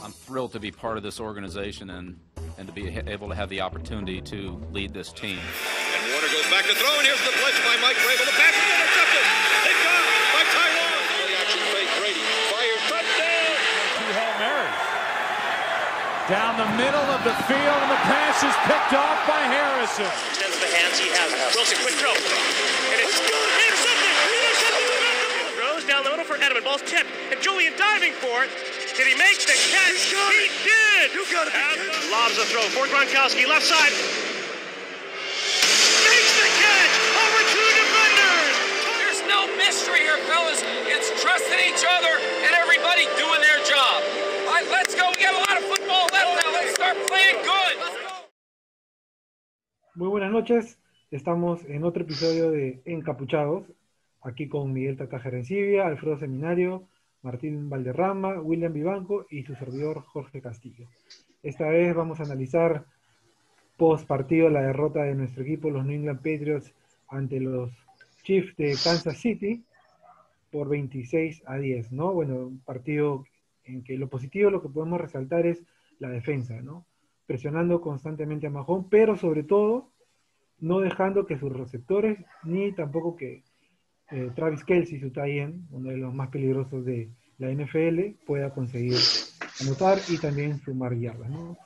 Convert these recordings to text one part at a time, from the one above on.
I'm thrilled to be part of this organization and, and to be able to have the opportunity to lead this team. And Warner goes back to throw, and here's the blitz by Mike Vrabel. The pass is intercepted. It's gone by Tyrone. Play action fake. Brady fires touchdown. Two Hail Marys. Down the middle of the field, and the pass is picked off by Harrison. Extends the hands he has. Wilson, quick throw. And it's intercepted. Intercepted. Throws down the middle for Edelman. Ball's tipped. And Julian diving for it. Did he make the catch? He did. You got it. Lobs a throw for Gronkowski. Left side. Makes the catch. Over two defenders. There's no mystery here, fellas. It's trusting each other and everybody doing their job. All right, let's go. We got a lot of football left now. Let's start playing good. Let's go. Muy buenas noches, estamos en otro episodio de Encapuchados, aquí con Miguel Tata Gerencibia, Alfredo Seminario, Martín Valderrama, William Vivanco y su servidor Jorge Castillo. Esta vez vamos a analizar post partido la derrota de nuestro equipo, los New England Patriots, ante los Chiefs de Kansas City por 26 a 10, ¿no? Bueno, un partido en que lo positivo, lo que podemos resaltar es la defensa, ¿no? Presionando constantemente a Mahón, pero sobre todo no dejando que sus receptores, ni tampoco que eh, Travis Kelsey, su tie uno de los más peligrosos de la NFL, pueda conseguir anotar y también sumar yardas. ¿no?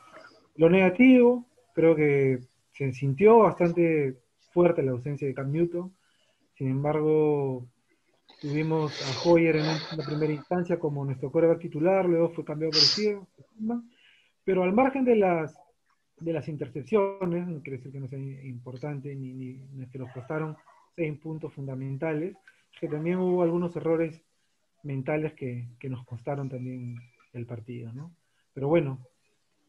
Lo negativo, creo que se sintió bastante fuerte la ausencia de Cam Newton. Sin embargo, tuvimos a Hoyer en la primera instancia como nuestro coreback titular, luego fue cambiado por Ciego, pero al margen de las de las intercepciones, no quiere decir que no sea importante ni, ni, ni que nos costaron seis puntos fundamentales, que también hubo algunos errores mentales que, que nos costaron también el partido, ¿no? Pero bueno,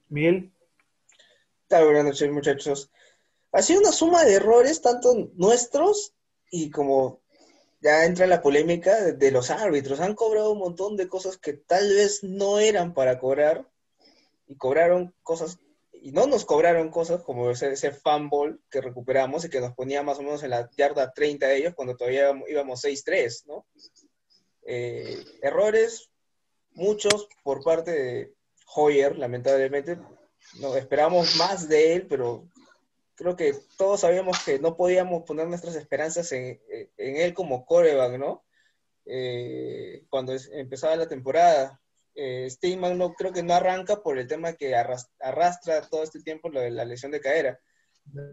Miguel. Tal, buenas noches, muchachos. Ha sido una suma de errores, tanto nuestros y como ya entra la polémica de, de los árbitros. Han cobrado un montón de cosas que tal vez no eran para cobrar y cobraron cosas y no nos cobraron cosas como ese, ese fumble que recuperamos y que nos ponía más o menos en la yarda 30 de ellos cuando todavía íbamos 6-3, ¿no? Eh, errores, muchos por parte de Hoyer, lamentablemente. No, esperamos más de él, pero creo que todos sabíamos que no podíamos poner nuestras esperanzas en, en él como coreback, ¿no? Eh, cuando empezaba la temporada eh, Steinman no creo que no arranca por el tema que arrastra, arrastra todo este tiempo lo de la lesión de cadera.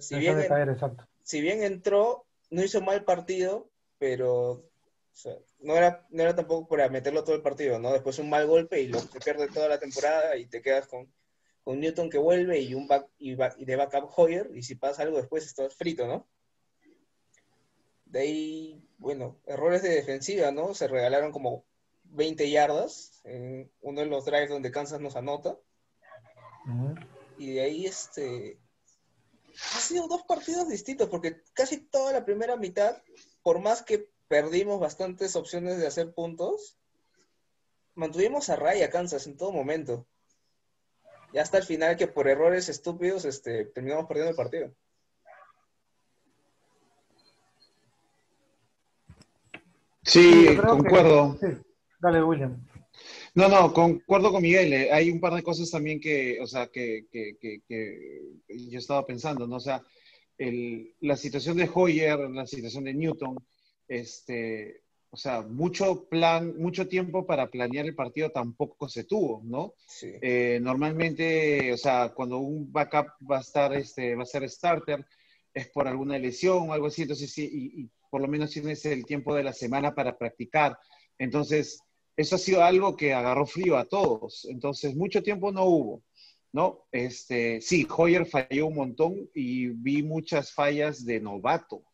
Si bien, de exacto. si bien entró, no hizo mal partido, pero o sea, no, era, no era tampoco para meterlo todo el partido, ¿no? Después un mal golpe y lo te pierde toda la temporada y te quedas con, con Newton que vuelve y un back, y, back, y de backup Hoyer, y si pasa algo después estás frito, ¿no? De ahí, bueno, errores de defensiva, ¿no? Se regalaron como 20 yardas en uno de los drives donde Kansas nos anota. Uh -huh. Y de ahí este ha sido dos partidos distintos porque casi toda la primera mitad, por más que perdimos bastantes opciones de hacer puntos, mantuvimos a raya Kansas en todo momento. Y hasta el final que por errores estúpidos este, terminamos perdiendo el partido. Sí, sí concuerdo. Que, sí. Dale, William. No, no, concuerdo con Miguel. Eh, hay un par de cosas también que, o sea, que, que, que, que yo estaba pensando, ¿no? O sea, el, la situación de Hoyer, la situación de Newton, este, o sea, mucho plan, mucho tiempo para planear el partido tampoco se tuvo, ¿no? Sí. Eh, normalmente, o sea, cuando un backup va a estar, este, va a ser starter, es por alguna lesión o algo así, entonces sí, y, y por lo menos tienes el tiempo de la semana para practicar. Entonces, eso ha sido algo que agarró frío a todos. Entonces, mucho tiempo no hubo, ¿no? Este, sí, Hoyer falló un montón y vi muchas fallas de novato,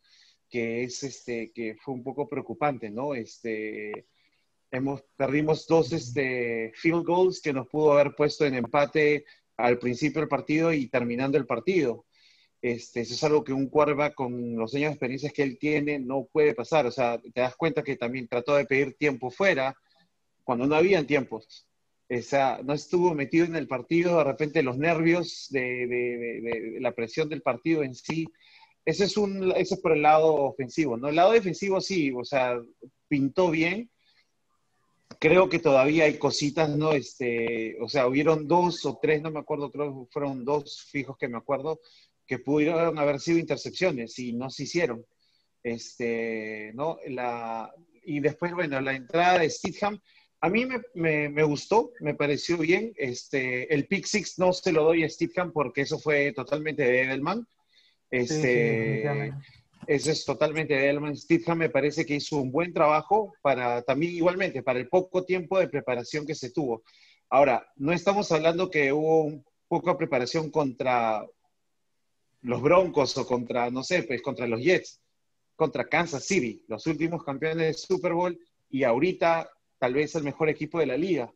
que es este, que fue un poco preocupante, ¿no? Este, hemos, perdimos dos este, field goals que nos pudo haber puesto en empate al principio del partido y terminando el partido. Este, eso es algo que un quarterback con los años de experiencia que él tiene no puede pasar. O sea, te das cuenta que también trató de pedir tiempo fuera, cuando no habían tiempos. O sea, no estuvo metido en el partido, de repente los nervios de, de, de, de la presión del partido en sí. Ese es, un, ese es por el lado ofensivo, ¿no? El lado defensivo sí, o sea, pintó bien, creo que todavía hay cositas, ¿no? Este, o sea, hubieron dos o tres, no me acuerdo, creo fueron dos fijos que me acuerdo, que pudieron haber sido intercepciones y no se hicieron. Este, ¿no? La, y después, bueno, la entrada de Stidham, a mí me, me, me, gustó, me pareció bien. Este, el pick six no se lo doy a Stidham porque eso fue totalmente de Edelman. Este, sí, sí, eso es totalmente de Edelman. Stidham me parece que hizo un buen trabajo para también igualmente, para el poco tiempo de preparación que se tuvo. Ahora, no estamos hablando que hubo un poco de preparación contra los Broncos o contra, no sé, pues contra los Jets, contra Kansas City, los últimos campeones de Super Bowl y ahorita tal vez el mejor equipo de la liga.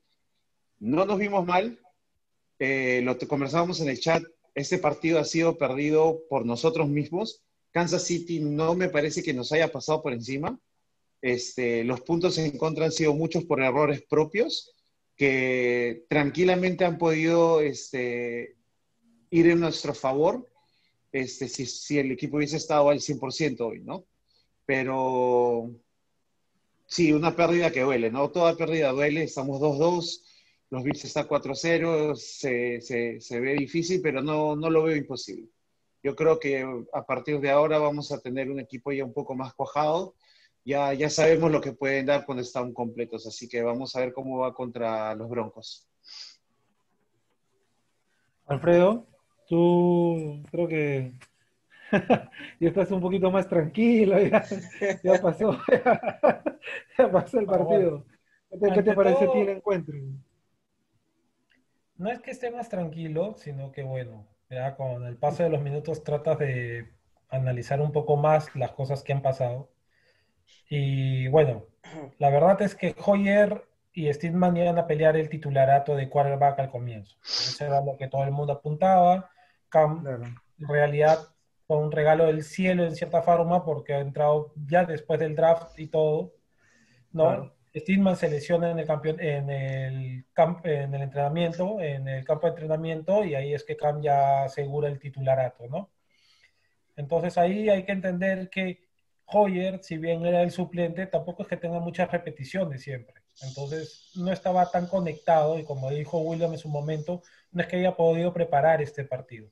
No nos vimos mal, eh, lo conversábamos en el chat, este partido ha sido perdido por nosotros mismos. Kansas City no me parece que nos haya pasado por encima. Este, los puntos en contra han sido muchos por errores propios que tranquilamente han podido este, ir en nuestro favor este, si, si, el equipo hubiese estado al 100% hoy, ¿no? Pero sí, una pérdida que duele, ¿no? Toda pérdida duele, estamos 2-2, los Bills están 4-0, se, se, se, ve difícil, pero no, no lo veo imposible. Yo creo que a partir de ahora vamos a tener un equipo ya un poco más cuajado. Ya, ya sabemos lo que pueden dar cuando están completos, así que vamos a ver cómo va contra los Broncos. Alfredo, tú creo que ya estás un poquito más tranquilo, ya, ya pasó, ya, pasó el partido. ¿Qué te, ¿qué te parece a ti el encuentro? No es que esté más tranquilo, sino que bueno, ya con el paso de los minutos tratas de analizar un poco más las cosas que han pasado. Y bueno, la verdad es que Hoyer y Steedman iban a pelear el titularato de quarterback al comienzo. Eso era lo que todo el mundo apuntaba. Cam, claro. en realidad, fue un regalo del cielo en cierta forma porque ha entrado ya después del draft y todo. ¿no? Claro. Steedman se lesiona en el, campeón, en, el camp, en el entrenamiento, en el campo de entrenamiento, y ahí es que Cam ya asegura el titularato, ¿no? Entonces ahí hay que entender que Hoyer, si bien era el suplente, tampoco es que tenga muchas repeticiones siempre. Entonces no estaba tan conectado y como dijo William en su momento, no es que haya podido preparar este partido,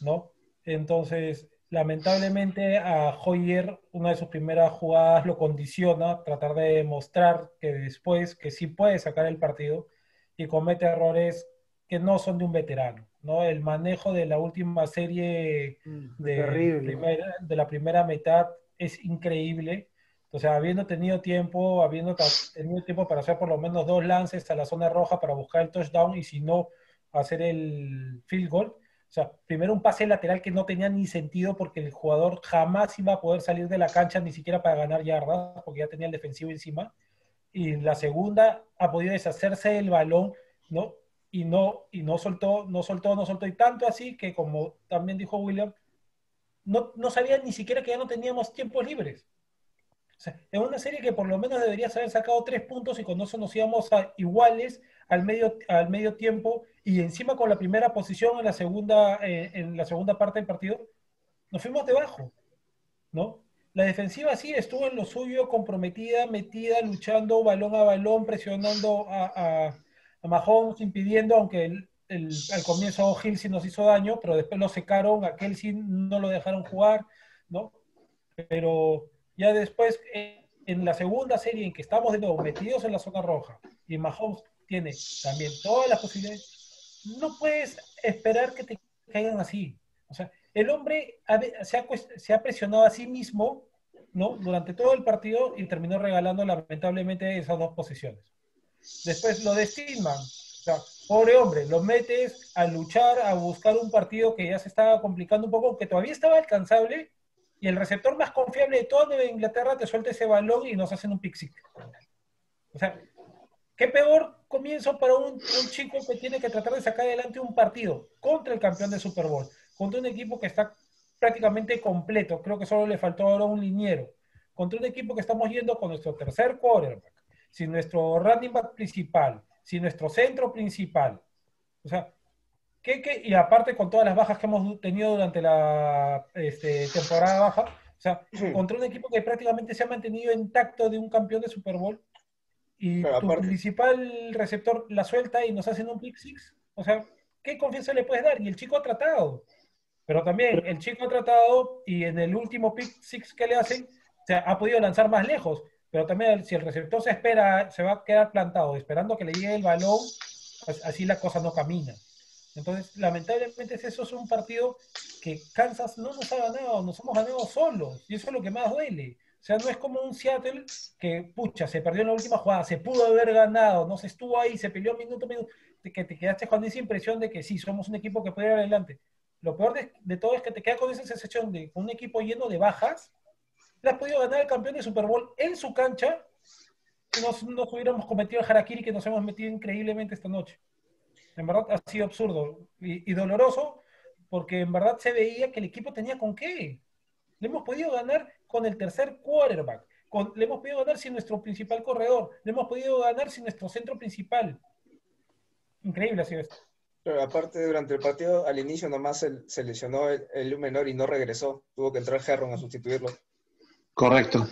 ¿no? Entonces, lamentablemente a Hoyer una de sus primeras jugadas lo condiciona, tratar de demostrar que después que sí puede sacar el partido y comete errores que no son de un veterano, ¿no? El manejo de la última serie de, primera, de la primera mitad es increíble. Sea, habiendo tenido tiempo, habiendo tenido tiempo para hacer por lo menos dos lances a la zona roja para buscar el touchdown y si no, hacer el field goal. O sea, primero un pase lateral que no tenía ni sentido porque el jugador jamás iba a poder salir de la cancha ni siquiera para ganar yardas porque ya tenía el defensivo encima. Y la segunda ha podido deshacerse del balón, ¿no? Y no, y no soltó, no soltó, no soltó. Y tanto así que, como también dijo William, no, no sabía ni siquiera que ya no teníamos tiempos libres. Sea, es una serie que por lo menos deberías haber sacado tres puntos y con eso nos íbamos a iguales al medio, al medio tiempo y encima con la primera posición en la segunda, eh, en la segunda parte del partido, nos fuimos debajo, ¿no? La defensiva sí estuvo en lo suyo, comprometida, metida, luchando balón a balón, presionando a, a, a Mahomes, impidiendo, aunque el, el, al comienzo sí nos hizo daño, pero después lo secaron, a Kelsey no lo dejaron jugar, ¿no? Pero ya después, en la segunda serie en que estamos de nuevo metidos en la zona roja y Mahomes tiene también todas las posibilidades, no puedes esperar que te caigan así. O sea, el hombre se, ha, presionado a sí mismo ¿no? durante todo el partido y terminó regalando lamentablemente esas dos posiciones. Después lo de Stillman, o sea, pobre hombre, lo metes a luchar, a buscar un partido que ya se estaba complicando un poco, que todavía estaba alcanzable, y el receptor más confiable de toda Inglaterra te suelta ese balón y nos hacen un pick O sea, ¿qué peor comienzo para un, un, chico que tiene que tratar de sacar adelante un partido contra el campeón de Super Bowl, contra un equipo que está prácticamente completo, creo que solo le faltó ahora un liniero, contra un equipo que estamos yendo con nuestro tercer quarterback, sin nuestro running back principal, sin nuestro centro principal. O sea, y aparte con todas las bajas que hemos tenido durante la este, temporada baja, o sea, contra un equipo que prácticamente se ha mantenido intacto de un campeón de Super Bowl, y Pero tu aparte- principal receptor la suelta y nos hacen un pick six. O sea, ¿qué confianza le puedes dar? Y el chico ha tratado. Pero también el chico ha tratado y en el último pick six que le hacen, o sea, ha podido lanzar más lejos. Pero también si el receptor se espera, se va a quedar plantado esperando que le llegue el balón, pues así la cosa no camina. Entonces, lamentablemente eso es un partido que Kansas no nos ha ganado, nos hemos ganado solos. Y eso es lo que más duele. O sea, no es como un Seattle que, pucha, se perdió en la última jugada, se pudo haber ganado, no se estuvo ahí, se peleó minuto minuto, que te quedaste con esa impresión de que sí, somos un equipo que puede ir adelante. Lo peor de, todo es que te quedas con esa sensación de un equipo lleno de bajas, le has podido ganar el campeón de Super Bowl en su cancha, nos, nos hubiéramos cometido el harakiri que nos hemos metido increíblemente esta noche. En verdad ha sido absurdo y, y doloroso porque en verdad se veía que el equipo tenía con qué. Le hemos podido ganar con el tercer quarterback. Con, le hemos podido ganar sin nuestro principal corredor. Le hemos podido ganar sin nuestro centro principal. Increíble ha sido esto. Pero aparte, durante el partido, al inicio nomás se, se lesionó el, el menor y no regresó. Tuvo que entrar Herron a sustituirlo. Correcto.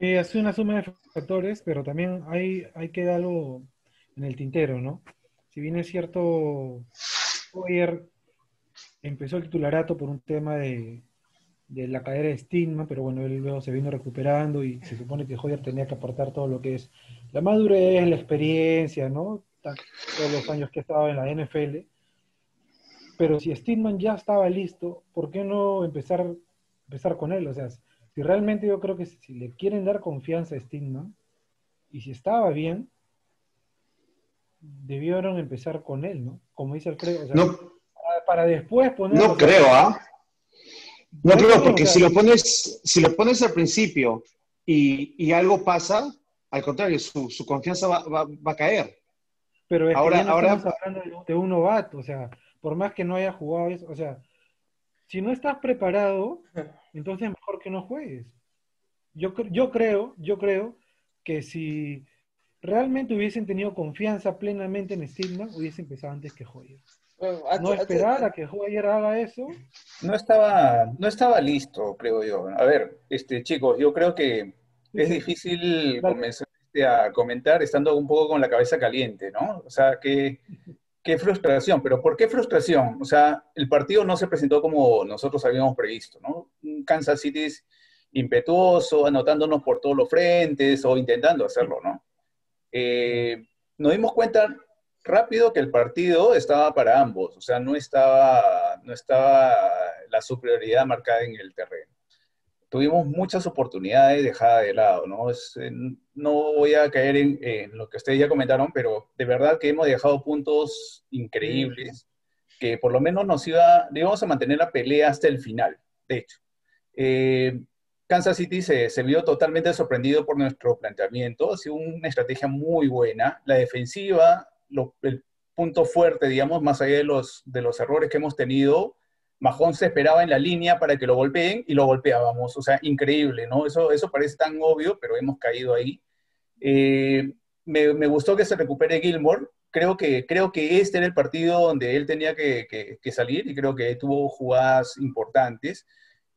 Eh, ha sido una suma de factores, pero también hay, hay que dar algo en el tintero, ¿no? Si bien es cierto, Hoyer empezó el titularato por un tema de, de la cadera de Stigma, pero bueno, él luego se vino recuperando y se supone que Hoyer tenía que aportar todo lo que es la madurez, la experiencia, ¿no? Todos los años que ha estado en la NFL. Pero si Stigman ya estaba listo, ¿por qué no empezar, empezar con él? O sea, si realmente yo creo que si le quieren dar confianza a Stigman, y si estaba bien, debieron empezar con él, ¿no? Como dice Alfredo, o sea, No, para, para después poner... no creo, ¿ah? No creo, porque o sea- si lo pones, si lo pones al principio y, y algo pasa, al contrario, su, su confianza va, va- va a caer. Pero es Ahora- que ya no ahora- estamos hablando de, un novato, o sea, por más que no haya jugado eso, o sea, si no estás preparado, entonces mejor que no juegues. Yo, yo creo, yo creo que si realmente hubiesen tenido confianza plenamente en Stigma, hubiesen empezado antes que Hoyer. Bueno, No esperar a que Hoyer haga eso. No estaba, no estaba listo, creo yo. A ver, este, chicos, yo creo que es Sí. difícil comenzar a comentar estando un poco con la cabeza caliente, ¿no? O sea, qué, qué frustración, pero ¿por qué frustración? O sea, el partido no se presentó como nosotros habíamos previsto, ¿no? Un Kansas City es impetuoso, anotándonos por todos los frentes o intentando hacerlo, ¿no? Eh, nos dimos cuenta rápido que el partido estaba para ambos, o sea, no estaba, no estaba la superioridad marcada en el terreno. Tuvimos muchas oportunidades dejadas de lado, ¿no? Es, eh, no voy a caer en, en lo que ustedes ya comentaron, pero de verdad que hemos dejado puntos increíbles que por lo menos nos iba, íbamos a mantener la pelea hasta el final, de hecho. Eh, Kansas City se, se vio totalmente sorprendido por nuestro planteamiento, ha sido una estrategia muy buena. La defensiva, lo- el punto fuerte, digamos, más allá de los, de los errores que hemos tenido, Majón se esperaba en la línea para que lo golpeen y lo golpeábamos. O sea, increíble, ¿no? Eso, eso parece tan obvio, pero hemos caído ahí. Eh, me, me gustó que se recupere Gilmore. Creo que, creo que este era el partido donde él tenía que, que- que salir y creo que tuvo jugadas importantes.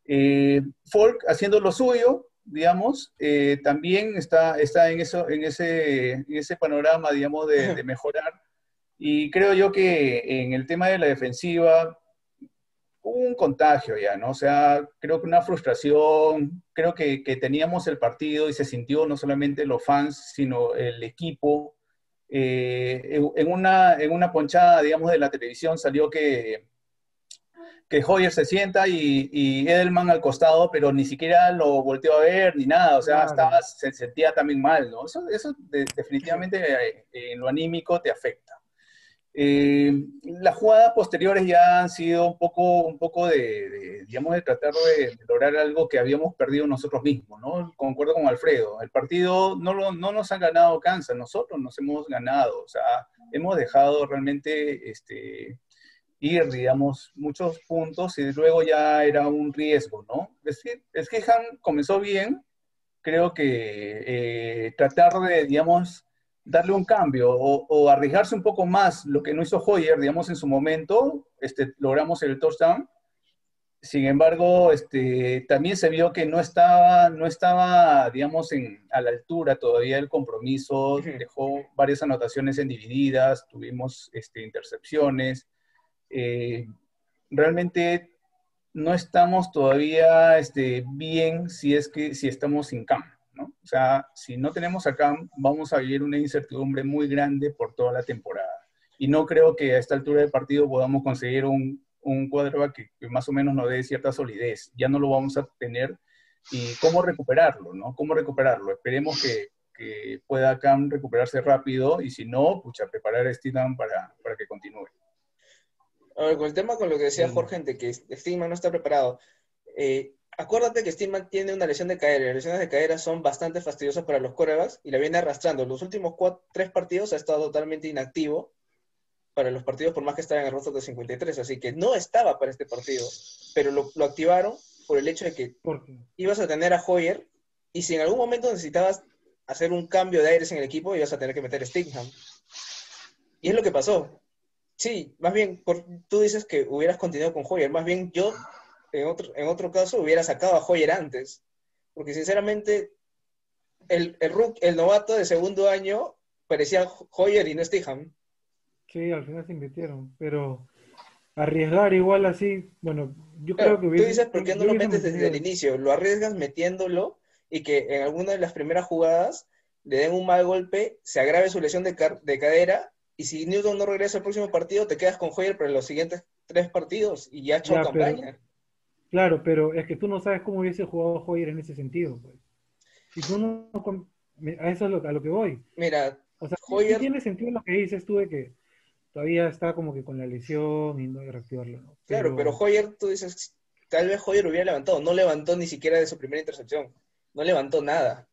Eh, Folk haciendo lo suyo, digamos, eh, también está, está en, eso, en, ese, en ese panorama, digamos, de, de mejorar. Y creo yo que en el tema de la defensiva hubo un contagio ya, ¿no? O sea, creo que una frustración, creo que, que teníamos el partido y se sintió no solamente los fans, sino el equipo. Eh, en, una, en una ponchada, digamos, de la televisión salió que, que Hoyer se sienta y, y Edelman al costado, pero ni siquiera lo volteó a ver ni nada, o sea, Claro. estaba, se sentía también mal, ¿no? Eso, eso de- definitivamente eh, en lo anímico te afecta. Eh, las jugadas posteriores ya han sido un poco, un poco de, de, digamos, de tratar de, de lograr algo que habíamos perdido nosotros mismos, ¿no? Concuerdo con Alfredo, el partido no, lo, no nos han ganado Kansas, nosotros nos hemos ganado, o sea, hemos dejado realmente este, ir, digamos, muchos puntos y luego ya era un riesgo, ¿no? Es que, es que Han comenzó bien, creo que eh, tratar de, digamos, darle un cambio o, o, arriesgarse un poco más lo que no hizo Hoyer, digamos, en su momento, este, logramos el touchdown, sin embargo, este, también se vio que no estaba, no estaba digamos, en, a la altura todavía del compromiso, dejó varias anotaciones en divididas, tuvimos este, intercepciones. Eh, realmente no estamos todavía este, bien si es que si estamos sin Cam, ¿no? O sea, si no tenemos a Cam, vamos a vivir una incertidumbre muy grande por toda la temporada. Y no creo que a esta altura del partido podamos conseguir un, un quarterback que, más o menos nos dé cierta solidez. Ya no lo vamos a tener. ¿Y cómo recuperarlo, no? ¿Cómo recuperarlo? Esperemos que, que pueda Cam recuperarse rápido y si no, pucha, preparar a Steedham para, para que continúe. A ver, con el tema con lo que decía Jorge, de que Stigman no está preparado. Eh, acuérdate que Stigman tiene una lesión de cadera. Las lesiones de cadera son bastante fastidiosas para los corebacks y la viene arrastrando. Los últimos cuatro, tres partidos ha estado totalmente inactivo para los partidos, por más que estaba en el rostro de 53. Así que no estaba para este partido, pero lo, lo activaron por el hecho de que ibas a tener a Hoyer y si en algún momento necesitabas hacer un cambio de aires en el equipo, ibas a tener que meter a Stingham. Y es lo que pasó. Sí, más bien, por, tú dices que hubieras continuado con Hoyer. Más bien, yo, en otro, en otro caso, hubiera sacado a Hoyer antes. Porque, sinceramente, el, el, el novato de segundo año parecía Hoyer y no Stiham. Sí, al final se invirtieron. Pero arriesgar igual así, bueno, yo creo que hubiera, Tú dices, ¿por qué no lo metes desde el inicio? Lo arriesgas metiéndolo y que en alguna de las primeras jugadas le den un mal golpe, se agrave su lesión de, de cadera y si Newton no regresa al próximo partido, te quedas con Hoyer para los siguientes tres partidos y ya ha hecho campaña. claro, pero es que tú no sabes cómo hubiese jugado Hoyer en ese sentido. Pues. Si tú no, a eso es lo, a lo que voy. Mira, o sea, Hoyer... tiene sentido lo que dices tú de que todavía está como que con la lesión y no hay que reactivarlo. ¿no? Pero... Claro, pero Hoyer, tú dices, tal vez Hoyer hubiera levantado. No levantó ni siquiera de su primera intercepción. No levantó nada.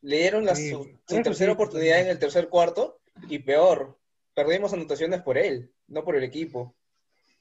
Le dieron la, Sí, su, su eso tercera sí, oportunidad en el tercer cuarto y peor, perdimos anotaciones por él, no por el equipo.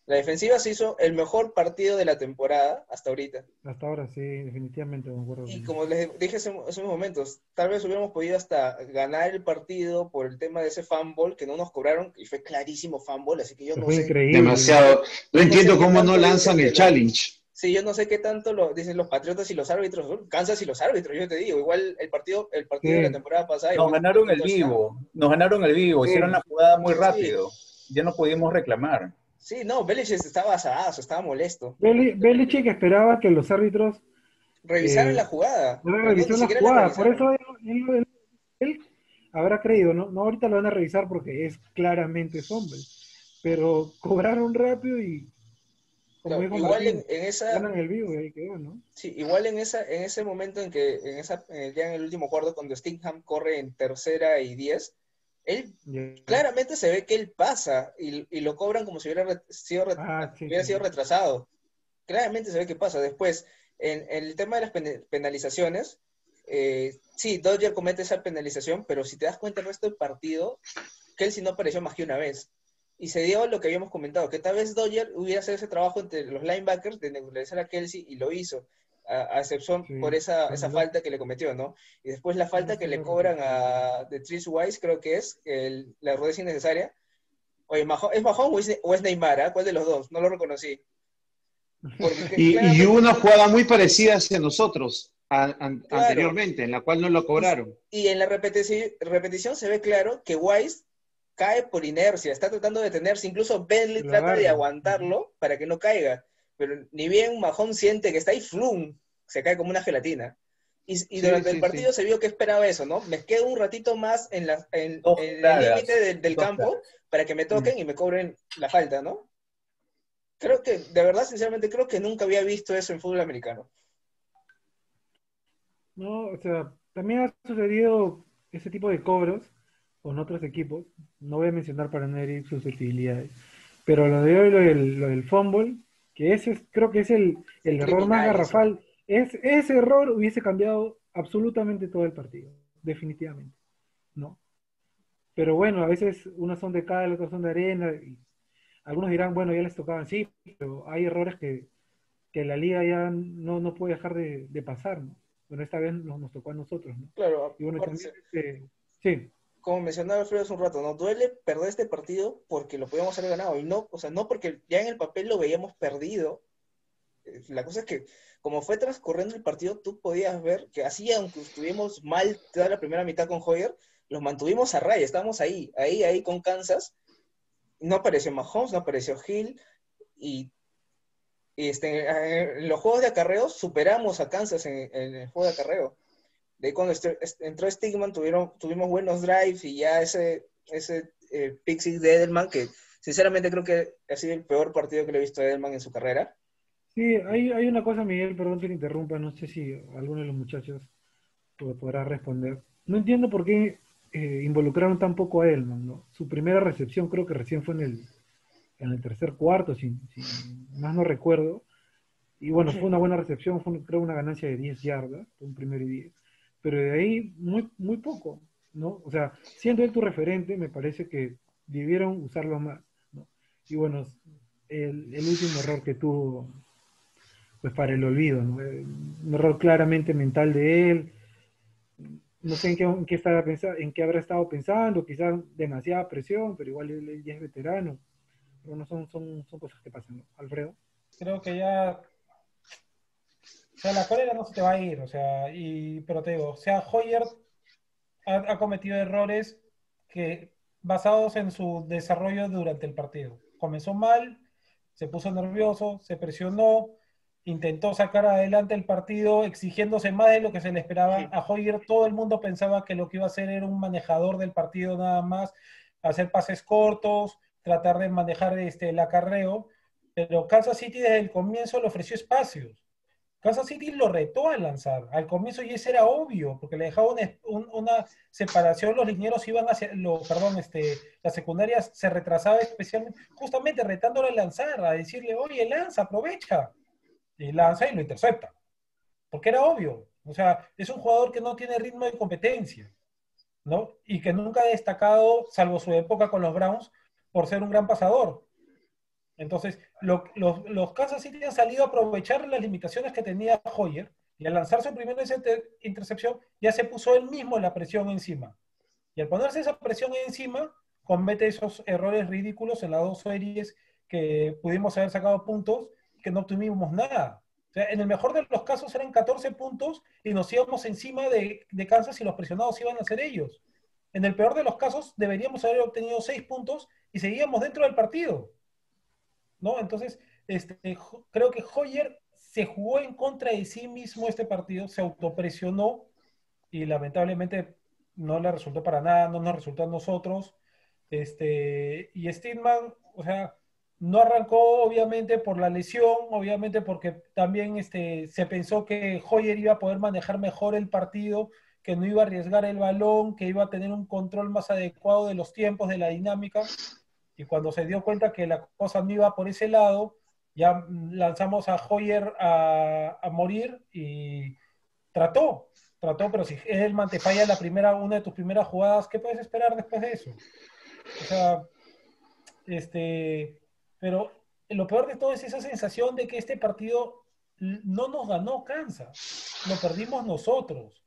La defensiva se hizo el mejor partido de la temporada hasta ahorita. Hasta ahora sí, definitivamente me acuerdo. Y como les dije hace, hace unos momentos, tal vez hubiéramos podido hasta ganar el partido por el tema de ese fumble que no nos cobraron, y fue clarísimo fumble, así que yo no fue sé. increíble. Demasiado. No entiendo cómo no lanzan el challenge. Sí, yo no sé qué tanto lo dicen los Patriotas y los árbitros, Kansas y los árbitros, yo te digo, igual el partido, el partido Sí. de la temporada pasada. Nos ganaron el vivo, nos ganaron el vivo, Sí. hicieron la jugada muy Sí. rápido. Ya no pudimos reclamar. Sí, no, Belichick estaba asadazo, estaba molesto. Beli- Belichick esperaba que los árbitros Revisaron Eh, la jugada. no ni la jugada, por eso él, él- él- él habrá creído, ¿no? No, ahorita lo van a revisar porque es claramente fumble, pero cobraron rápido y igual en, en esa, ganan el vivo y ahí quedó, ¿no? sí, igual en esa, en ese momento en que, en esa, ya en el último cuarto, cuando Stingham corre en tercera y diez, él claramente se ve que él pasa y, y lo cobran como si hubiera sido, Ah, sí, hubiera sí. sido retrasado. Claramente se ve que pasa. Después, en, en el tema de las pen- penalizaciones, eh, sí, Dodger comete esa penalización, pero si te das cuenta el resto del partido, Kelsey no apareció más que una vez. Y se dio lo que habíamos comentado, que tal vez Dodger hubiera hecho ese trabajo entre los linebackers de neutralizar a Kelsey y lo hizo, a, a excepción Sí, por esa, sí, esa falta que le cometió, ¿no? Y después la falta que le cobran a de Trish Wise, creo que es, el, la rudeza innecesaria. Oye, Maho- ¿es Mahón o es, o es Neymar? ah? ¿Cuál de los dos? No lo reconocí. Porque Y, y hubo una jugada muy parecida hacia nosotros a- an- Claro. anteriormente, en la cual no lo cobraron. Y en la repetici- repetición se ve claro que Wise cae por inercia, está tratando de detenerse, incluso Bentley trata de aguantarlo para que no caiga, pero ni bien Mahón siente que está ahí, flum, se cae como una gelatina. Y, durante sí, el partido sí. se vio que esperaba eso, ¿no? Me quedo un ratito más en, la, en, Dos en el límite del, campo para que me toquen y me cobren la falta, ¿no? Creo que, de verdad, sinceramente, creo que nunca había visto eso en fútbol americano. No, o sea, también ha sucedido ese tipo de cobros con otros equipos. No voy a mencionar para no herir susceptibilidades. Pero lo de hoy, lo del, lo del fumble, que ese es, creo que es el, el error más garrafal. Es, ese error hubiese cambiado absolutamente todo el partido, definitivamente. ¿No? Pero bueno, a veces unos son de cal, otros son de arena. Y algunos dirán, bueno, ya les tocaban, sí, pero hay errores que, que la liga ya no, no puede dejar de, de pasar, ¿no? Bueno, esta vez nos, nos tocó a nosotros, ¿no? Claro, Y bueno, también, este, sí, como mencionaba Alfredo hace un rato, ¿no? Duele perder este partido porque lo podíamos haber ganado. Y no, o sea, no porque ya en el papel lo veíamos perdido, Eh, La cosa es que, como fue transcurriendo el partido, tú podías ver que así, aunque estuvimos mal toda la primera mitad con Hoyer, los mantuvimos a raya, estábamos ahí, ahí, ahí con Kansas. No apareció Mahomes, no apareció Hill, y, este, en los juegos de acarreo superamos a Kansas en, en el juego de acarreo. De ahí cuando este- este- entró Stigman tuvieron, tuvimos buenos drives y ya ese, ese eh, pick six de Edelman, que sinceramente creo que ha sido el peor partido que le he visto a Edelman en su carrera. Sí, hay, hay una cosa, Miguel, perdón que le interrumpa, no sé si alguno de los muchachos pod- podrá responder. No entiendo por qué eh, involucraron tan poco a Edelman, ¿no? Su primera recepción creo que recién fue en el, en el tercer cuarto, si, si más no recuerdo. Y bueno, fue una buena recepción, fue creo una ganancia de 10 yardas, fue un primero y 10. Pero de ahí muy, muy poco, ¿no? O sea, siendo él tu referente, me parece que debieron usarlo más, ¿no? Y bueno, el, el último error que tuvo pues para el olvido, ¿no? Eh, Un error claramente mental de él. No sé en qué, en qué, estaba pensa- en qué habrá estado pensando, quizás demasiada presión, pero igual él, él ya es veterano. Pero no son, son, son cosas que pasan, ¿no? Alfredo. creo que ya. Sea, la cólera no se te va a ir, o sea, y, pero te digo, o sea, Hoyer ha, ha cometido errores que basados en su desarrollo durante el partido. Comenzó mal, se puso nervioso, se presionó, intentó sacar adelante el partido exigiéndose más de lo que se le esperaba. A Hoyer todo el mundo pensaba que lo que iba a hacer era un manejador del partido nada más, hacer pases cortos, tratar de manejar este, el acarreo, pero Kansas City desde el comienzo le ofreció espacios. Kansas City lo retó a lanzar. Al comienzo y eso era obvio, porque le dejaba una, un- una separación, los linieros iban hacia, perdón, este, las secundarias se retrasaba especialmente, justamente retándole a lanzar, a decirle, oye, lanza, aprovecha. Y lanza y lo intercepta. Porque era obvio. O sea, es un jugador que no tiene ritmo de competencia, ¿no? Y que nunca ha destacado, salvo su época con los Browns, por ser un gran pasador. Entonces, lo- los, los Kansas City han salido a aprovechar las limitaciones que tenía Hoyer y al lanzar su primera inter- intercepción ya se puso él mismo la presión encima. Y al ponerse esa presión encima, comete esos errores ridículos en las dos series que pudimos haber sacado puntos que no obtuvimos nada. O sea, en el mejor de los casos eran 14 puntos y nos íbamos encima de, de Kansas y los presionados iban a ser ellos. En el peor de los casos deberíamos haber obtenido 6 puntos y seguíamos dentro del partido. ¿No? Entonces, este, creo que Hoyer se jugó en contra de sí mismo este partido, se autopresionó y lamentablemente no le resultó para nada, no nos resultó a nosotros. Este, y Steedman, o sea, no arrancó obviamente por la lesión, obviamente porque también este, se pensó que Hoyer iba a poder manejar mejor el partido, que no iba a arriesgar el balón, que iba a tener un control más adecuado de los tiempos, de la dinámica. Y cuando se dio cuenta que la cosa no iba por ese lado, ya lanzamos a Hoyer a, a morir y trató, trató, pero si Edelman te falla la primera, una de tus primeras jugadas, ¿qué puedes esperar después de eso? O sea, este, pero lo peor de todo es esa sensación de que este partido no nos ganó Kansas, lo perdimos nosotros.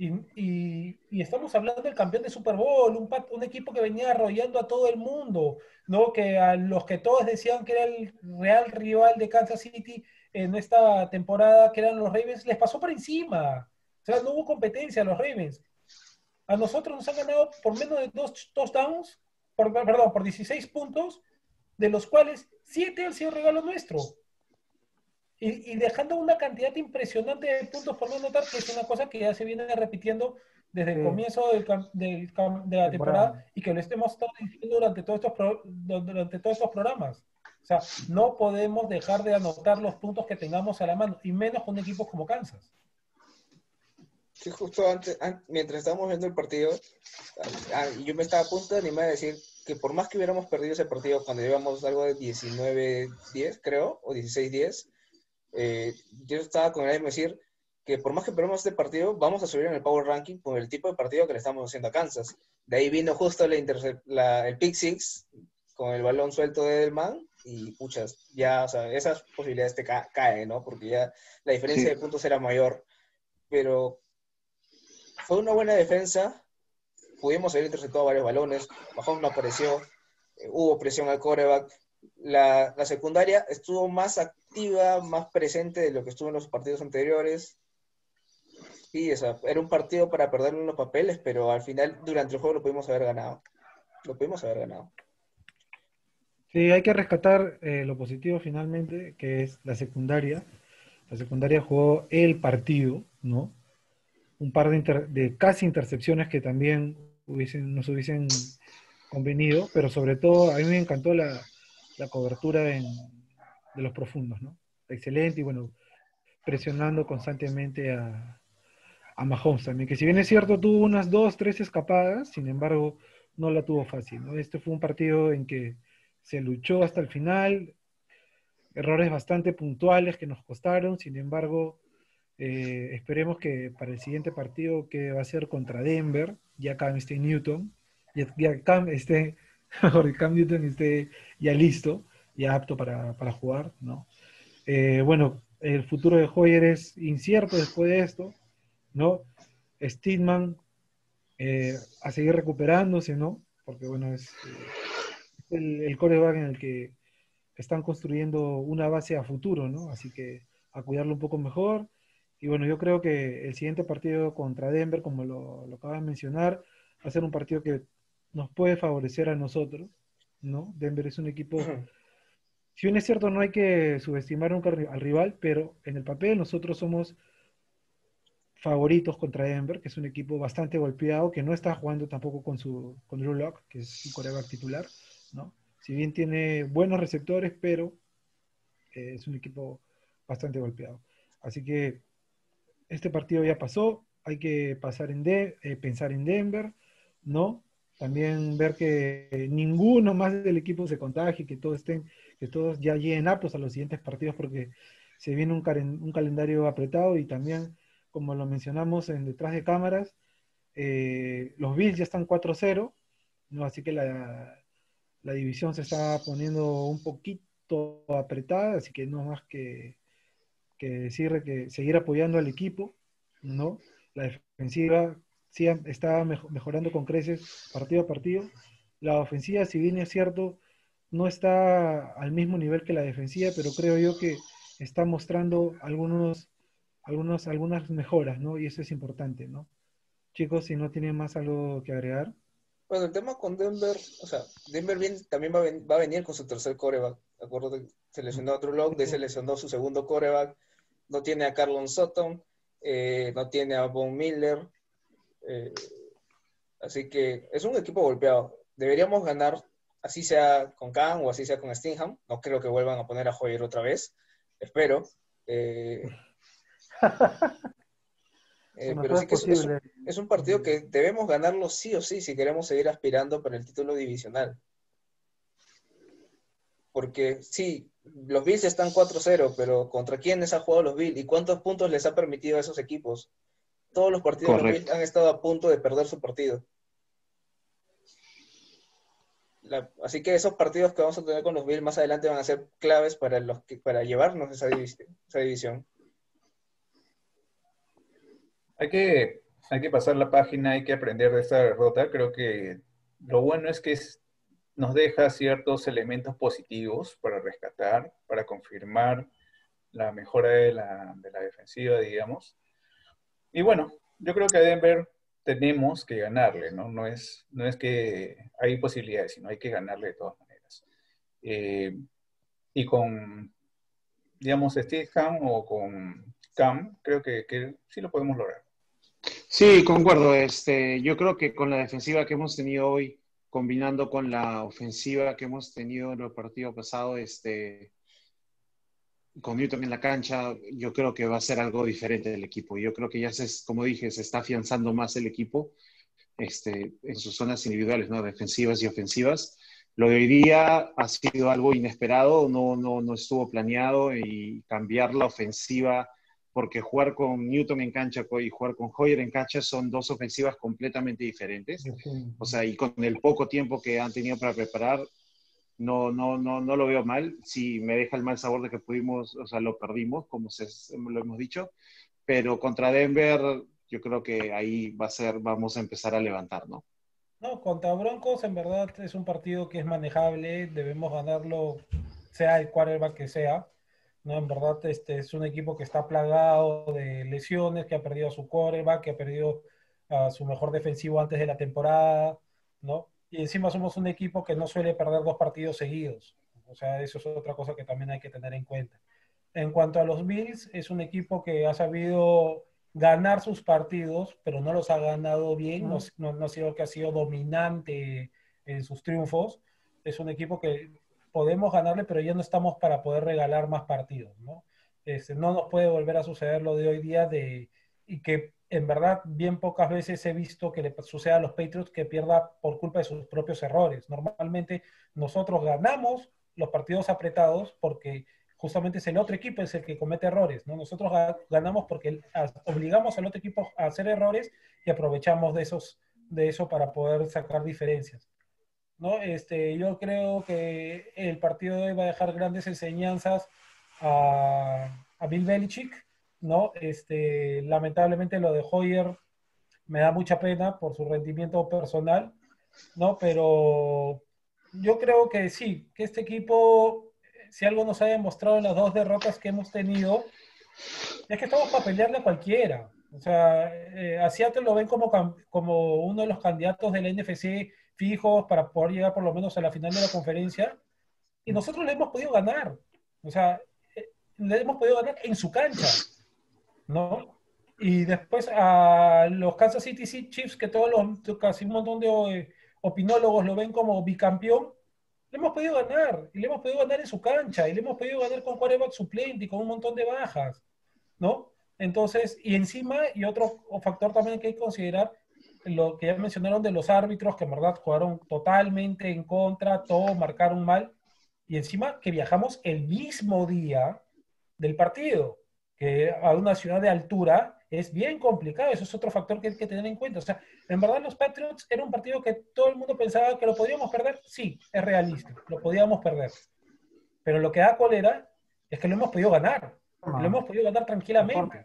Y, estamos hablando del campeón de Super Bowl, un, un equipo que venía arrollando a todo el mundo, ¿no? Que a los que todos decían que era el real rival de Kansas City en esta temporada, que eran los Ravens, les pasó por encima. O sea, no hubo competencia a los Ravens. A nosotros nos han ganado por menos de dos touchdowns, por, perdón, por 16 puntos, de los cuales 7 han sido regalo nuestro. Y, y dejando una cantidad impresionante de puntos por no anotar, que es una cosa que ya se viene repitiendo desde el Sí. comienzo del del de la Temporada. temporada y que lo estemos estado diciendo durante todos, estos pro- durante todos estos programas. O sea, no podemos dejar de anotar los puntos que tengamos a la mano, y menos con equipos como Kansas. Sí, justo antes, an- mientras estábamos viendo el partido, yo me estaba a punto de animar a decir que por más que hubiéramos perdido ese partido cuando llevamos algo de 19-10, creo, o 16-10, eh, yo estaba con el ánimo de decir que por más que perdamos este partido, vamos a subir en el Power Ranking con el tipo de partido que le estamos haciendo a Kansas. De ahí vino justo la la- el pick six con el balón suelto de Edelman y puchas, ya, o sea, esas posibilidades te ca- caen, ¿no? Porque ya la diferencia Sí. de puntos era mayor. Pero fue una buena defensa. Pudimos haber interceptado varios balones. Mahomes no apareció. eh, hubo presión al coreback. la, la secundaria estuvo más activa, más presente de lo que estuvo en los partidos anteriores. Sí, o sea, era un partido para perderlo en los papeles, pero al final, durante el juego, lo pudimos haber ganado. Lo pudimos haber ganado. Sí, hay que rescatar eh, lo positivo finalmente, que es la secundaria. La secundaria jugó el partido, ¿no? Un par de, inter- de casi intercepciones que también hubiesen, nos hubiesen convenido, pero sobre todo a mí me encantó la, la cobertura en- de los profundos, ¿no? Excelente y bueno, presionando constantemente a, a Mahomes también, que si bien es cierto tuvo unas dos, tres escapadas, sin embargo no la tuvo fácil, ¿no? Este fue un partido en que se luchó hasta el final, errores bastante puntuales que nos costaron, sin embargo, eh, esperemos que para el siguiente partido que va a ser contra Denver, ya Cam esté Newton, ya, ya Cam esté, Cam Newton esté ya listo, ya apto para, para jugar, ¿no? Eh, bueno, el futuro de Hoyer es incierto después de esto, ¿no? Steedman eh, a seguir recuperándose, ¿no? Porque bueno, es eh, el, el coreback en el que están construyendo una base a futuro, ¿no? Así que a cuidarlo un poco mejor. Y bueno, yo creo que el siguiente partido contra Denver, como lo, lo acabas de mencionar, va a ser un partido que nos puede favorecer a nosotros, ¿no? Denver es un equipo, si bien es cierto, no hay que subestimar nunca al al rival, pero en el papel nosotros somos favoritos contra Denver, que es un equipo bastante golpeado, que no está jugando tampoco con su con Drew Lock, que es su coreback titular, ¿no? Si bien tiene buenos receptores, pero eh, es un equipo bastante golpeado. Así que este partido ya pasó, hay que pasar en de, eh, pensar en Denver, ¿no? También ver que ninguno más del equipo se contagie, que todos estén, que todos ya lleguen aptos a los siguientes partidos porque se viene un, calendario apretado y también, como lo mencionamos en detrás de cámaras, eh, los Bills ya están 4-0, ¿no? Así que la, la división se está poniendo un poquito apretada, así que no más que, que decir que seguir apoyando al equipo, ¿no? La defensiva sí está mejo- mejorando con creces partido a partido. La ofensiva, si bien es cierto, no está al mismo nivel que la defensiva, pero creo yo que está mostrando algunos, algunos, algunas mejoras, ¿no? Y eso es importante, ¿no? Chicos, si no tienen más algo que agregar. Bueno, el tema con Denver, o sea, Denver bien- también va a, va a venir con su tercer coreback. ¿De acuerdo? Se a Lock, de se lesionó su segundo coreback. No tiene a Carlon Sutton, eh, no tiene a Von Miller. eh, así que es un equipo golpeado. Deberíamos ganar, así sea con Khan o así sea con Stingham. No creo que vuelvan a poner a Hoyer otra vez. Espero. Eh, eh, pero sí que es, es un- posible. es un partido que debemos ganarlo sí o sí si queremos seguir aspirando para el título divisional. Porque sí, los Bills están 4-0, pero ¿contra quiénes ha jugado los Bills? ¿Y cuántos puntos les ha permitido a esos equipos? Todos los partidos de los Correcto. Bills han estado a punto de perder su partido. La- así que esos partidos que vamos a tener con los Bills más adelante van a ser claves para, los que, para llevarnos esa, divis- esa división. Hay que, hay que pasar la página, hay que aprender de esta derrota. Creo que lo bueno es que es- nos deja ciertos elementos positivos para rescatar, para confirmar la mejora de la, de la defensiva, digamos. Y bueno, yo creo que Denver tenemos que ganarle, ¿no? No es, no es que hay posibilidades, sino hay que ganarle de todas maneras. Eh, y con, digamos, Stidham o con Cam, creo que, que sí lo podemos lograr. Sí, concuerdo. Este, yo creo que con la defensiva que hemos tenido hoy, combinando con la ofensiva que hemos tenido en el partido pasado, este, con Newton en la cancha, yo creo que va a ser algo diferente del equipo. Yo creo que ya se, como dije, se está afianzando más el equipo este, en sus zonas individuales, ¿no? defensivas y ofensivas. Lo de hoy día ha sido algo inesperado, no, no, no estuvo planeado y cambiar la ofensiva, porque jugar con Newton en cancha y jugar con Hoyer en cancha son dos ofensivas completamente diferentes. O sea, y con el poco tiempo que han tenido para preparar, no, no, no, no lo veo mal. Sí, me deja el mal sabor de que pudimos, o sea, lo perdimos, como se, lo hemos dicho. Pero contra Denver, yo creo que ahí va a ser, vamos a empezar a levantar, ¿no? No, contra Broncos en verdad es un partido que es manejable, debemos ganarlo, sea el quarterback que sea. No, en verdad este es un equipo que está plagado de lesiones, que ha perdido a su quarterback, que ha perdido a su mejor defensivo antes de la temporada, ¿no? Y encima somos un equipo que no suele perder dos partidos seguidos. O sea, eso es otra cosa que también hay que tener en cuenta. En cuanto a los Bills, es un equipo que ha sabido ganar sus partidos, pero no los ha ganado bien, no, no, no ha sido que ha sido dominante en sus triunfos. Es un equipo que podemos ganarle, pero ya no estamos para poder regalar más partidos, ¿no? Este, no nos puede volver a suceder lo de hoy día de, y que en verdad bien pocas veces he visto que le suceda a los Patriots que pierda por culpa de sus propios errores. Normalmente nosotros ganamos los partidos apretados porque justamente es el otro equipo es el que comete errores, ¿no? Nosotros ganamos porque obligamos al otro equipo a hacer errores y aprovechamos de, esos, de eso para poder sacar diferencias. ¿no? Este, yo creo que el partido de hoy va a dejar grandes enseñanzas a, a Bill Belichick, ¿no? Este, lamentablemente lo de Hoyer me da mucha pena por su rendimiento personal, ¿no? Pero yo creo que sí, que este equipo, si algo nos ha demostrado en las dos derrotas que hemos tenido, es que estamos para pelearle a cualquiera. O sea, eh, a Seattle lo ven como, como uno de los candidatos del NFC fijos para poder llegar por lo menos a la final de la conferencia. Y nosotros le hemos podido ganar. O sea, eh, le hemos podido ganar en su cancha. ¿No? Y después a los Kansas City Chiefs, que todos los, casi un montón de eh, opinólogos lo ven como bicampeón, le hemos podido ganar. Y le hemos podido ganar en su cancha. Y le hemos podido ganar con quarterback suplente y con un montón de bajas. ¿No? Entonces, y encima, y otro factor también que hay que considerar, lo que ya mencionaron de los árbitros, que en verdad jugaron totalmente en contra, todo marcaron mal, y encima que viajamos el mismo día del partido, que a una ciudad de altura es bien complicado, eso es otro factor que hay que tener en cuenta. O sea, en verdad los Patriots era un partido que todo el mundo pensaba que lo podíamos perder, sí, es realista, lo podíamos perder. Pero lo que da cólera es que lo hemos podido ganar, lo hemos podido ganar tranquilamente,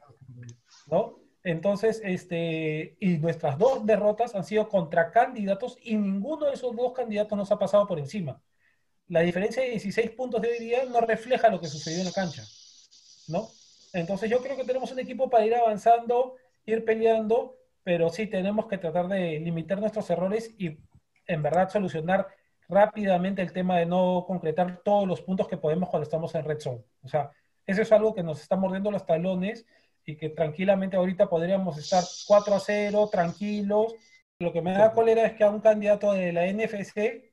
¿no? Entonces, este, y nuestras dos derrotas han sido contra candidatos y ninguno de esos dos candidatos nos ha pasado por encima. La diferencia de 16 puntos de hoy no refleja lo que sucedió en la cancha, ¿no? Entonces yo creo que tenemos un equipo para ir avanzando, ir peleando, pero sí tenemos que tratar de limitar nuestros errores y en verdad solucionar rápidamente el tema de no concretar todos los puntos que podemos cuando estamos en red zone. O sea, eso es algo que nos está mordiendo los talones y que tranquilamente ahorita podríamos estar 4 a 0, tranquilos. Lo que me da cólera es que a un candidato de la NFC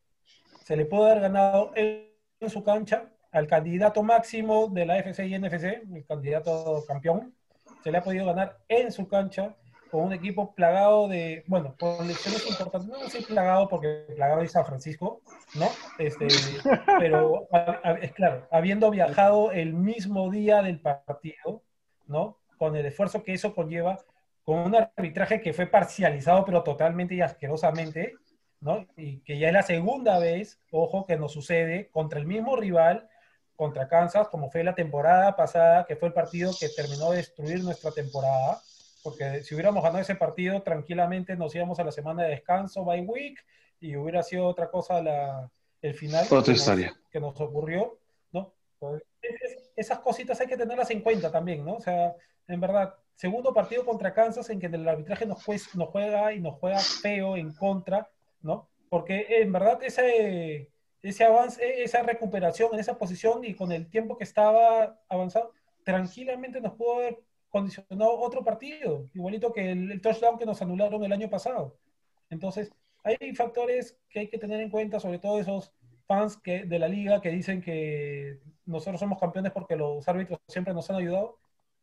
se le puede haber ganado en, su cancha al candidato máximo de la FC y NFC, el candidato campeón, se le ha podido ganar en su cancha con un equipo plagado de, bueno, con lecciones importantes, no sé plagado porque plagado es San Francisco, ¿no? Este, pero es claro, habiendo viajado el mismo día del partido, ¿no? con el esfuerzo que eso conlleva, con un arbitraje que fue parcializado pero totalmente y asquerosamente, ¿no? Y que ya es la segunda vez, ojo, que nos sucede contra el mismo rival, contra Kansas, como fue la temporada pasada, que fue el partido que terminó de destruir nuestra temporada, porque si hubiéramos ganado ese partido, tranquilamente nos íbamos a la semana de descanso, by week, y hubiera sido otra cosa la, el final otra que, historia. Nos, que nos ocurrió, ¿no? esas cositas hay que tenerlas en cuenta también, ¿no? O sea, en verdad, segundo partido contra Kansas en que el arbitraje nos, nos juega y nos juega feo en contra, ¿no? Porque en verdad ese, ese avance, esa recuperación en esa posición y con el tiempo que estaba avanzado, tranquilamente nos pudo haber condicionado otro partido, igualito que el, el touchdown que nos anularon el año pasado. Entonces, hay factores que hay que tener en cuenta, sobre todo esos fans que, de la liga que dicen que nosotros somos campeones porque los árbitros siempre nos han ayudado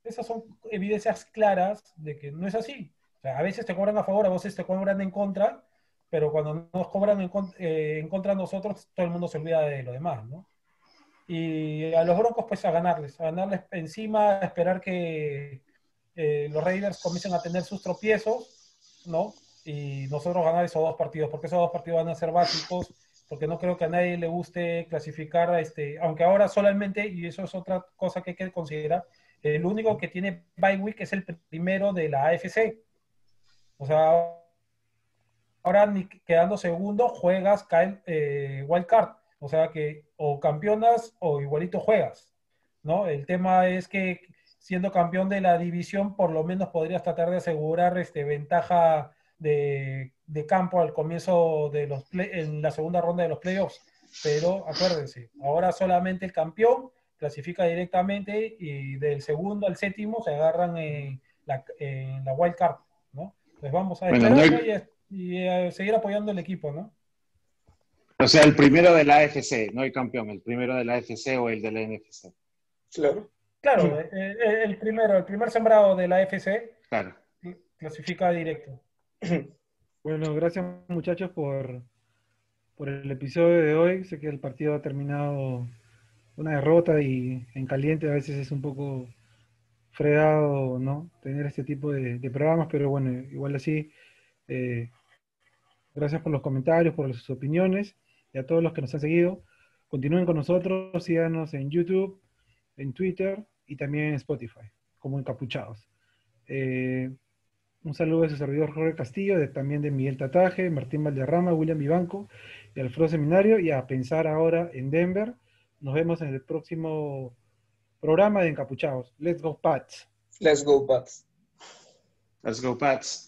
esas son evidencias claras de que no es así. O sea, a veces te cobran a favor, a veces te cobran en contra, pero cuando nos cobran en, eh, en contra de nosotros, todo el mundo se olvida de lo demás, ¿no? Y a los Broncos, pues a ganarles, a ganarles encima, a esperar que eh, los Raiders comiencen a tener sus tropiezos, ¿no? Y nosotros ganar esos dos partidos, porque esos dos partidos van a ser básicos, porque no creo que a nadie le guste clasificar, este, aunque ahora solamente, y eso es otra cosa que hay que considerar, el único que tiene bye week es el primero de la AFC. O sea, ahora ni quedando segundo juegas cae, eh, wild card. O sea que o campeonas o igualito juegas. ¿no? El tema es que siendo campeón de la división, por lo menos podrías tratar de asegurar este, ventaja de, de campo al comienzo de los play, en la segunda ronda de los playoffs. Pero acuérdense, ahora solamente el campeón clasifica directamente y del segundo al séptimo se agarran en la, en la wild card, ¿no? Pues vamos a Bueno, esperar no hay- y, a seguir apoyando el equipo, ¿no? O sea, el primero de la AFC, no el campeón, el primero de la AFC o el de la NFC. Claro. Claro, eh, eh, el primero, el primer sembrado de la FC Claro. clasifica directo. Bueno, gracias muchachos por, por el episodio de hoy. Sé que el partido ha terminado una derrota y en caliente a veces es un poco fregado, ¿no? Tener este tipo de, de programas, pero bueno, igual así, eh, gracias por los comentarios, por sus opiniones y a todos los que nos han seguido. Continúen con nosotros, síganos en YouTube, en Twitter y también en Spotify, como encapuchados. Eh, un saludo de su servidor Jorge Castillo, de, también de Miguel Tataje, Martín Valderrama, William Vivanco y Alfredo Seminario. Y a pensar ahora en Denver. Nos vemos en el próximo programa de Encapuchados. Let's go, Pats. Let's go, Pats. Let's go, Pats.